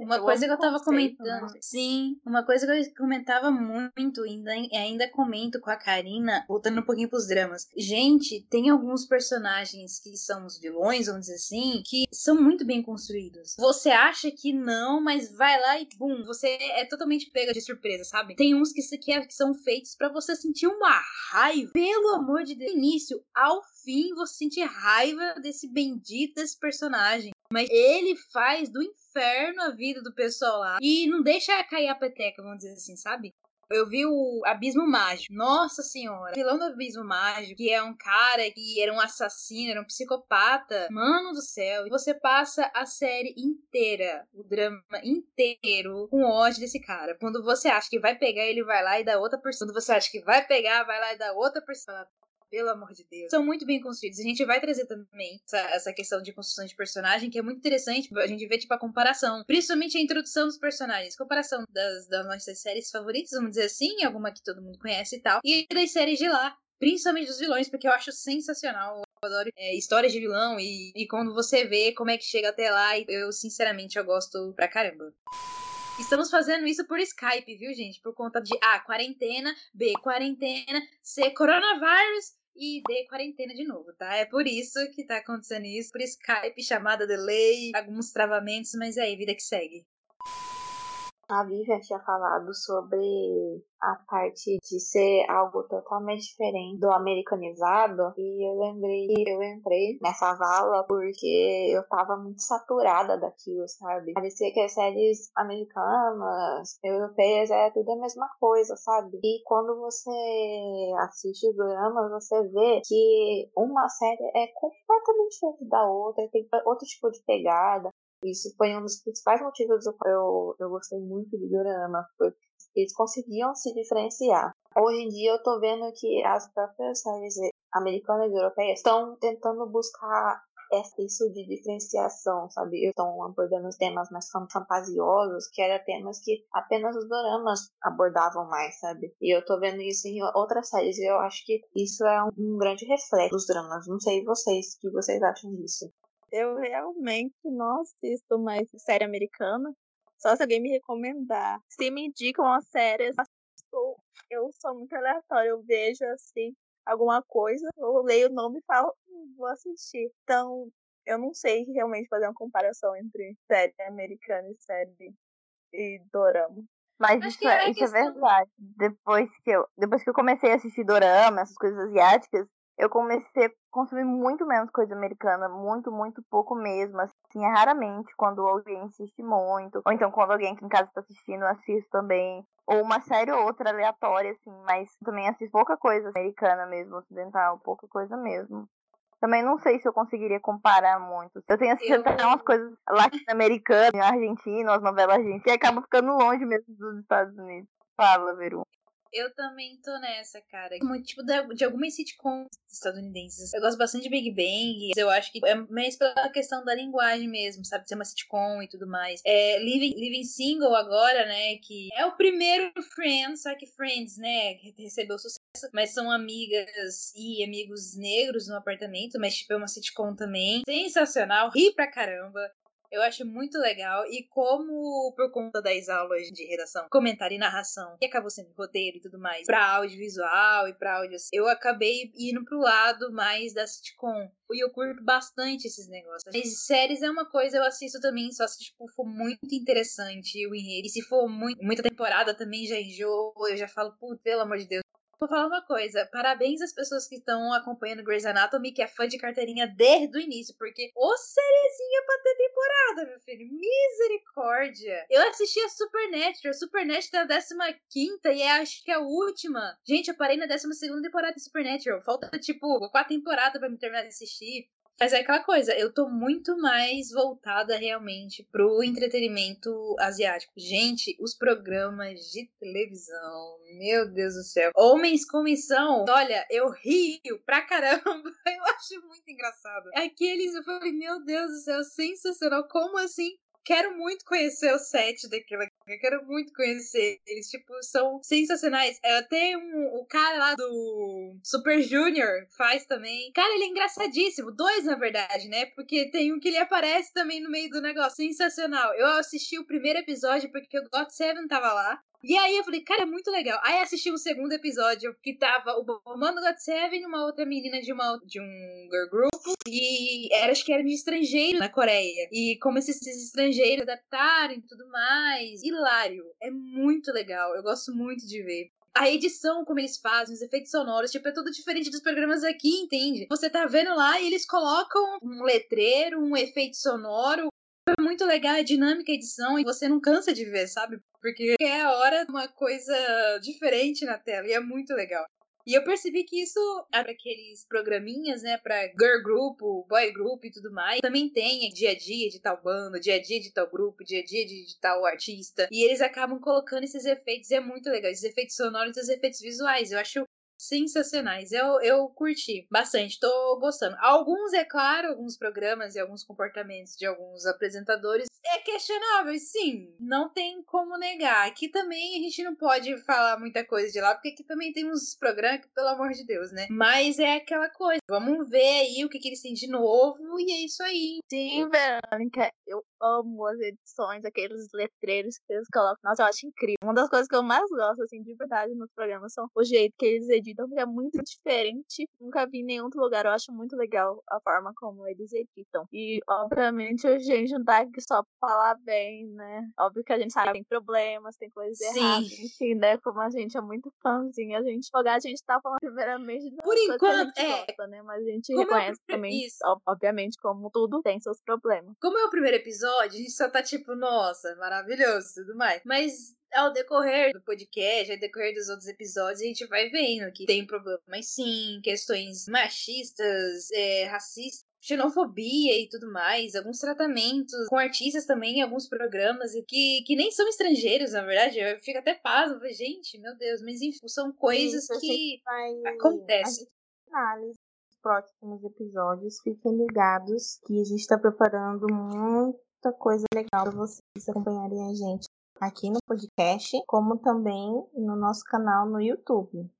Uma eu coisa que eu tava comentando, né? sim, uma coisa que eu comentava muito, ainda, ainda comento com a Karina, voltando um pouquinho pros dramas. Gente, tem alguns personagens que são os vilões, vamos dizer assim, que são muito bem construídos. Você acha que não, mas vai lá e bum, você é totalmente pega de surpresa, sabe? Tem uns que, são feitos para você sentir uma raiva. Pelo amor de Deus, do início ao fim, você sentir raiva desse bendito desse personagem. Mas ele faz do inferno a vida do pessoal lá. E não deixa cair a peteca, vamos dizer assim, sabe? Eu vi o Abismo Mágico. Nossa senhora. O vilão do Abismo Mágico, que é um cara que era um assassino, era um psicopata. Mano do céu. E você passa a série inteira, o drama inteiro, com ódio desse cara. Quando você acha que vai pegar, ele vai lá e dá outra pessoa. Quando você acha que vai pegar, vai lá e dá outra pessoa pelo amor de Deus. São muito bem construídos. A gente vai trazer também essa, essa questão de construção de personagem, que é muito interessante. A gente vê, tipo, a comparação. Principalmente a introdução dos personagens. Comparação das, das nossas séries favoritas, vamos dizer assim, alguma que todo mundo conhece e tal. E das séries de lá. Principalmente dos vilões, porque eu acho sensacional. Eu adoro é, histórias de vilão e, e quando você vê como é que chega até lá, eu, sinceramente, eu gosto pra caramba. Estamos fazendo isso por Skype, viu, gente? Por conta de A, quarentena, B, quarentena, C, coronavírus e dei quarentena de novo, tá? É por isso que tá acontecendo isso, por Skype, chamada delay, alguns travamentos, mas é aí, vida que segue. A Vivian tinha falado sobre a parte de ser algo totalmente diferente do americanizado e eu lembrei que eu entrei nessa vala porque eu tava muito saturada daquilo, sabe? Parecia que as séries americanas, europeias, é tudo a mesma coisa, sabe? E quando você assiste os dramas, você vê que uma série é completamente diferente da outra, tem outro tipo de pegada, isso foi um dos principais motivos do qual eu, eu gostei muito de Dorama, porque eles conseguiam se diferenciar. Hoje em dia eu tô vendo que as próprias séries americanas e europeias estão tentando buscar isso de diferenciação, sabe? Estão abordando os temas mais fantasiosos, que eram temas que apenas os doramas abordavam mais, sabe? E eu tô vendo isso em outras séries e eu acho que isso é um, grande reflexo dos dramas. Não sei vocês, o que vocês acham disso? Eu realmente não assisto mais série americana. Só se alguém me recomendar. Se me indicam uma série, eu sou muito aleatória. Eu vejo assim alguma coisa, eu leio o nome e falo, hum, vou assistir. Então, eu não sei realmente fazer uma comparação entre série americana e série e dorama. Mas isso, é, é isso é questão- verdade. Depois que, eu, depois que eu comecei a assistir dorama, essas coisas asiáticas, eu comecei a consumir muito menos coisa americana, muito, muito pouco mesmo. Assim, é raramente quando alguém assiste muito, ou então quando alguém aqui em casa está assistindo, eu assisto também. Ou uma série ou outra aleatória, assim, mas também assisto pouca coisa americana mesmo, ocidental, pouca coisa mesmo. Também não sei se eu conseguiria comparar muito. Eu tenho assistido Eu- até umas coisas latino-americanas, argentinas, as novelas argentinas, e acaba ficando longe mesmo dos Estados Unidos. Fala, Veru. Eu também tô nessa, cara. Muito, tipo, da- de algumas sitcoms estadunidenses. Eu gosto bastante de Big Bang. Eu acho que é mais pela questão da linguagem mesmo, sabe? Ser uma sitcom e tudo mais. É, Living, Living Single agora, né? Que é o primeiro Friends, só que Friends, né? Recebeu sucesso. Mas são amigas e amigos negros no apartamento. Mas, tipo, é uma sitcom também. Sensacional. Ri pra caramba. Eu acho muito legal. E como, por conta das aulas de redação, comentário e narração, e acabou sendo roteiro e tudo mais, pra audiovisual e pra áudio, eu acabei indo pro lado mais da sitcom. E eu curto bastante esses negócios. Mas séries é uma coisa, eu assisto também, só se tipo, for muito interessante o enredo. E se for muito, muita temporada também já enjoo, eu já falo, putz, pelo amor de Deus. Vou falar uma coisa, parabéns às pessoas que estão acompanhando Grey's Anatomy, que é fã de carteirinha desde o início, porque ô sériezinha pra ter temporada, meu filho, misericórdia. Eu assisti a Supernatural, Supernatural da 15 e é, acho que é a última. Gente, eu parei na 12 temporada de Supernatural, falta tipo quatro temporadas pra me terminar de assistir. Mas é aquela coisa, eu tô muito mais voltada realmente pro entretenimento asiático. Gente, os programas de televisão, meu Deus do céu. Homens com missão, olha, eu rio pra caramba. Eu acho muito engraçado. Aqueles, eu falei, meu Deus do céu, sensacional. Como assim? Quero muito conhecer o set daquilo. Eu quero muito conhecer. Eles, tipo, são sensacionais. É, tem um, o cara lá do Super Junior faz também. Cara, ele é engraçadíssimo. Dois, na verdade, né? Porque tem um que ele aparece também no meio do negócio. Sensacional. Eu assisti o primeiro episódio porque o God Seven tava lá. E aí eu falei, cara, é muito legal. Aí assisti o segundo episódio que tava o Bomando God Seven e uma outra menina de, uma, de um girl group. E era, acho que era de estrangeiro na Coreia. E como esses, esses estrangeiros adaptaram e tudo mais. Hilário. É muito legal. Eu gosto muito de ver. A edição, como eles fazem, os efeitos sonoros, tipo, é tudo diferente dos programas aqui, entende? Você tá vendo lá e eles colocam um letreiro, um efeito sonoro. Muito legal, é dinâmica a edição e você não cansa de ver, sabe? Porque é a hora de uma coisa diferente na tela e é muito legal. E eu percebi que isso, para aqueles programinhas, né, pra girl group, boy group e tudo mais, também tem dia a dia de tal banda, dia a dia de tal grupo, dia a dia de, de tal artista. E eles acabam colocando esses efeitos e é muito legal. Esses efeitos sonoros e esses efeitos visuais. Eu acho sensacionais. Eu, eu curti bastante, tô gostando. Alguns, é claro, alguns programas e alguns comportamentos de alguns apresentadores é questionável, sim. Não tem como negar. Aqui também a gente não pode falar muita coisa de lá, porque aqui também tem uns programas que, pelo amor de Deus, né? Mas é aquela coisa. Vamos ver aí o que, que eles têm de novo e é isso aí. Sim, Verônica, eu amo as edições, aqueles letreiros que eles colocam. Nossa, eu acho incrível. Uma das coisas que eu mais gosto, assim, de verdade, nos programas são o jeito que eles editam, porque é muito diferente. Nunca vi em nenhum outro lugar. Eu acho muito legal a forma como eles editam. E, obviamente, a gente não tá aqui só pra falar bem, né? Óbvio que a gente sabe que tem problemas, tem coisas Sim. erradas. Enfim, né? Como a gente é muito fãzinha, a gente, a gente tá falando primeiramente das Por coisas que a enquanto, gente é. gosta, né? Mas a gente Como reconhece também, isso. ob- obviamente, como tudo tem seus problemas. Como é o primeiro episódio, a gente só tá tipo, nossa, maravilhoso e tudo mais. Mas ao decorrer do podcast, ao decorrer dos outros episódios, a gente vai vendo que tem problemas sim, questões machistas, é, racistas. Xenofobia e tudo mais, alguns tratamentos com artistas também, em alguns programas que, que nem são estrangeiros, na verdade. Eu fico até pasmo, gente, meu Deus, mas enfim, são coisas Isso, que vai. acontecem. Análise dos próximos episódios. Fiquem ligados que a gente está preparando muita coisa legal para vocês acompanharem a gente aqui no podcast, como também no nosso canal no YouTube.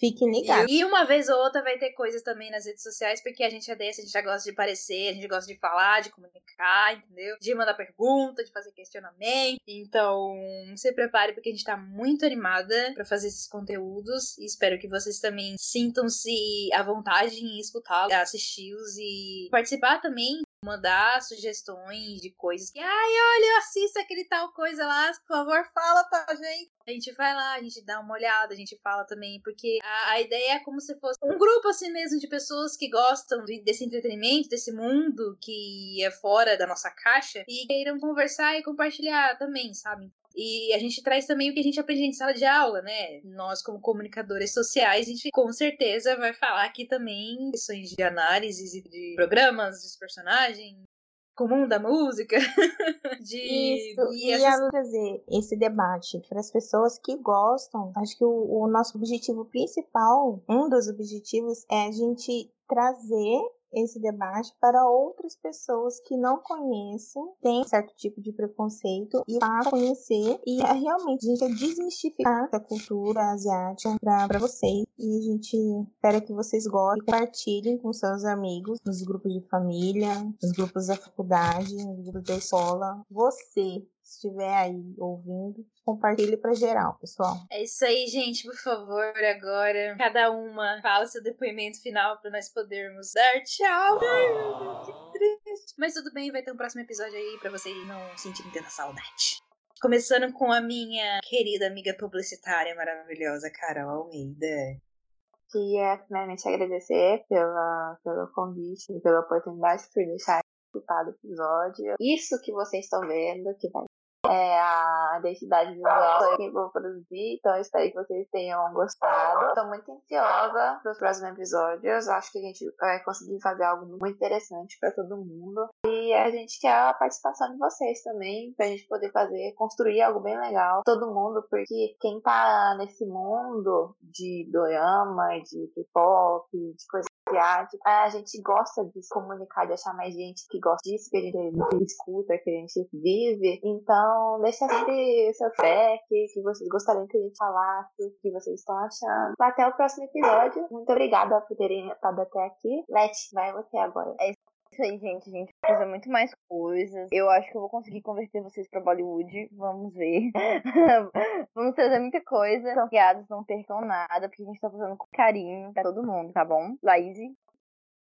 Fiquem ligados. E uma vez ou outra vai ter coisas também nas redes sociais, porque a gente é desse, a gente já gosta de aparecer, a gente gosta de falar, de comunicar, entendeu? De mandar pergunta, de fazer questionamento. Então, se prepare, porque a gente tá muito animada para fazer esses conteúdos. E espero que vocês também sintam-se à vontade em escutá-los, assisti-los e participar também mandar sugestões de coisas que, ai, olha, eu assisto aquele tal coisa lá, por favor, fala pra gente. A gente vai lá, a gente dá uma olhada, a gente fala também, porque a, a ideia é como se fosse um grupo assim mesmo de pessoas que gostam desse entretenimento, desse mundo que é fora da nossa caixa e queiram conversar e compartilhar também, sabe? E a gente traz também o que a gente aprende em sala de aula, né? Nós, como comunicadores sociais, a gente com certeza vai falar aqui também questões de análises de programas, dos personagens, comum da música. de Isso, e essas- trazer esse debate para as pessoas que gostam. Acho que o, o nosso objetivo principal, um dos objetivos, é a gente trazer esse debate para outras pessoas que não conhecem, têm certo tipo de preconceito e para conhecer e é realmente a gente é desmistificar a cultura asiática para vocês e a gente espera que vocês gostem, compartilhem com seus amigos nos grupos de família, nos grupos da faculdade, nos grupos da escola. Você estiver aí ouvindo, compartilhe para geral, pessoal. É isso aí, gente. Por favor, agora, cada uma fala seu depoimento final para nós podermos dar tchau. Ai, meu Deus, que triste. Mas tudo bem, vai ter um próximo episódio aí para vocês não sentirem tanta saudade. Começando com a minha querida amiga publicitária maravilhosa, Carol Almeida. Queria primeiramente agradecer pela, pelo convite e pela oportunidade por deixar escutar o episódio. Isso que vocês estão vendo, que vai é a identidade visual que vou produzir, então eu espero que vocês tenham gostado. Estou muito ansiosa para os próximos episódios. Acho que a gente vai conseguir fazer algo muito interessante para todo mundo. E a gente quer a participação de vocês também, para a gente poder fazer, construir algo bem legal. Todo mundo, porque quem tá nesse mundo de dorama, de K-pop, de coisa asiática, a gente gosta de se comunicar, de achar mais gente que gosta disso, que a gente, escuta, que a gente vive. Então, deixa sempre seu feedback, que vocês gostariam que a gente falasse, o que vocês estão achando. Até o próximo episódio. Muito obrigada por terem estado até aqui. Leti, vai você agora. Isso aí, gente. A gente vai fazer muito mais coisas. Eu acho que eu vou conseguir converter vocês pra Bollywood. Vamos ver. Vamos fazer muita coisa. São piadas, não percam nada, porque a gente tá fazendo com carinho pra todo mundo, tá bom? Laís,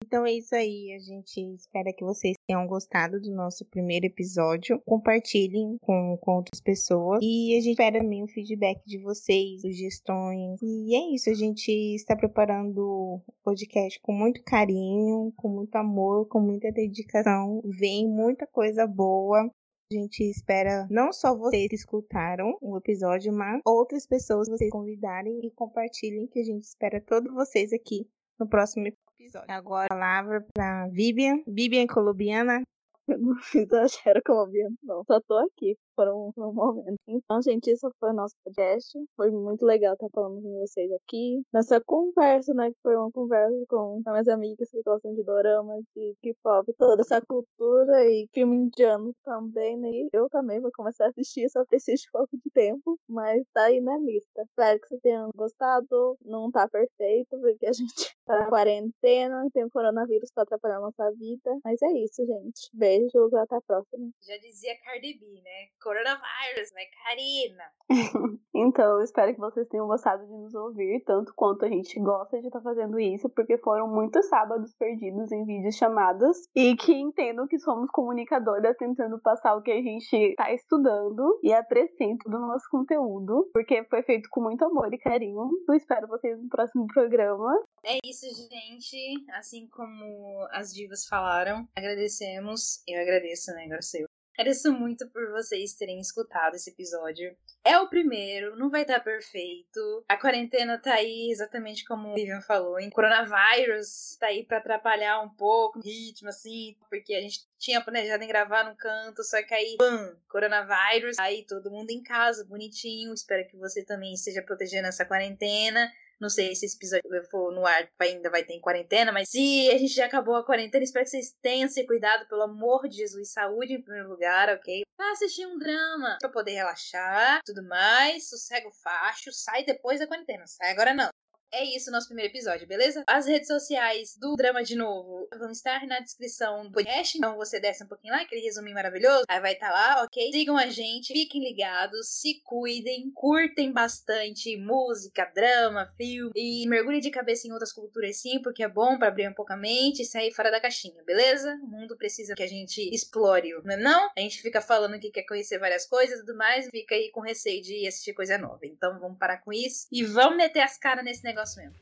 Então é isso aí, a gente espera que vocês tenham gostado do nosso primeiro episódio. Compartilhem com, com outras pessoas. E a gente espera também o feedback de vocês, sugestões. E é isso, a gente está preparando o podcast com muito carinho, com muito amor, com muita dedicação. Vem muita coisa boa. A gente espera não só vocês que escutaram o episódio, mas outras pessoas vocês convidarem e compartilhem, que a gente espera todos vocês aqui no próximo episódio. Agora a palavra para Vivian, Vivian colombiana. Eu não fiz a colombiana, não. Só tô aqui um momento. Então, gente, isso foi o nosso podcast. Foi muito legal estar falando com vocês aqui. Nessa conversa, né? Que foi uma conversa com as minhas amigas que gostam de dorama, de K-pop, toda essa cultura e filme indiano também, né? Eu também vou começar a assistir, só preciso de pouco de tempo. Mas tá aí na lista. Espero que vocês tenham gostado. Não tá perfeito, porque a gente tá na quarentena, tem o coronavírus pra atrapalhar a nossa vida. Mas é isso, gente. Beijos, até a próxima. Já dizia Cardi B, né? Coronavírus, né, Karina? Então, eu espero que vocês tenham gostado de nos ouvir, tanto quanto a gente gosta de estar fazendo isso, porque foram muitos sábados perdidos em vídeos chamadas e que entendam que somos comunicadoras tentando passar o que a gente está estudando e acrescento do nosso conteúdo, porque foi feito com muito amor e carinho. Eu espero vocês no próximo programa. É isso, gente. Assim como as divas falaram, agradecemos. Eu agradeço, né? Agora sou eu. Agradeço muito por vocês terem escutado esse episódio. É o primeiro, não vai estar perfeito. A quarentena tá aí, exatamente como o Vivian falou. Em coronavírus tá aí pra atrapalhar um pouco o ritmo, assim, porque a gente tinha planejado em gravar num canto, só que aí, pam, coronavírus. Aí todo mundo em casa, bonitinho. Espero que você também esteja protegendo essa quarentena. Não sei se esse episódio for no ar ainda vai ter em quarentena, mas se a gente já acabou a quarentena, espero que vocês tenham se cuidado, pelo amor de Jesus. Saúde em primeiro lugar, ok? Vá assistir um drama pra poder relaxar, tudo mais. Sossega o facho, sai depois da quarentena, sai agora não. É isso nosso primeiro episódio, beleza? As redes sociais do Drama de Novo vão estar na descrição do podcast, então você desce um pouquinho lá, aquele resuminho maravilhoso, aí vai estar tá lá, ok? Sigam a gente, fiquem ligados, se cuidem, curtem bastante música, drama, filme e mergulhem de cabeça em outras culturas sim, porque é bom para abrir um pouco a mente e sair fora da caixinha, beleza? O mundo precisa que a gente explore, não é não? A gente fica falando que quer conhecer várias coisas e tudo mais, fica aí com receio de assistir coisa nova. Então vamos parar com isso e vamos meter as caras nesse negócio mesmo.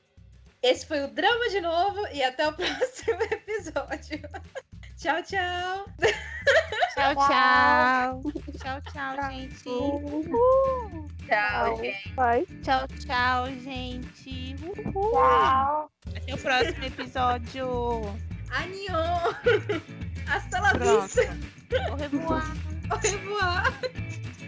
Esse foi o Drama de novo e até o próximo episódio. tchau, tchau. Tchau, tchau. Tchau, tchau, gente. Uhul. Tchau, gente. Vai. Tchau, tchau, gente. Uhul. Tchau. Até o próximo episódio. Anion! Hasta la vista! Au revoir. Au revoir!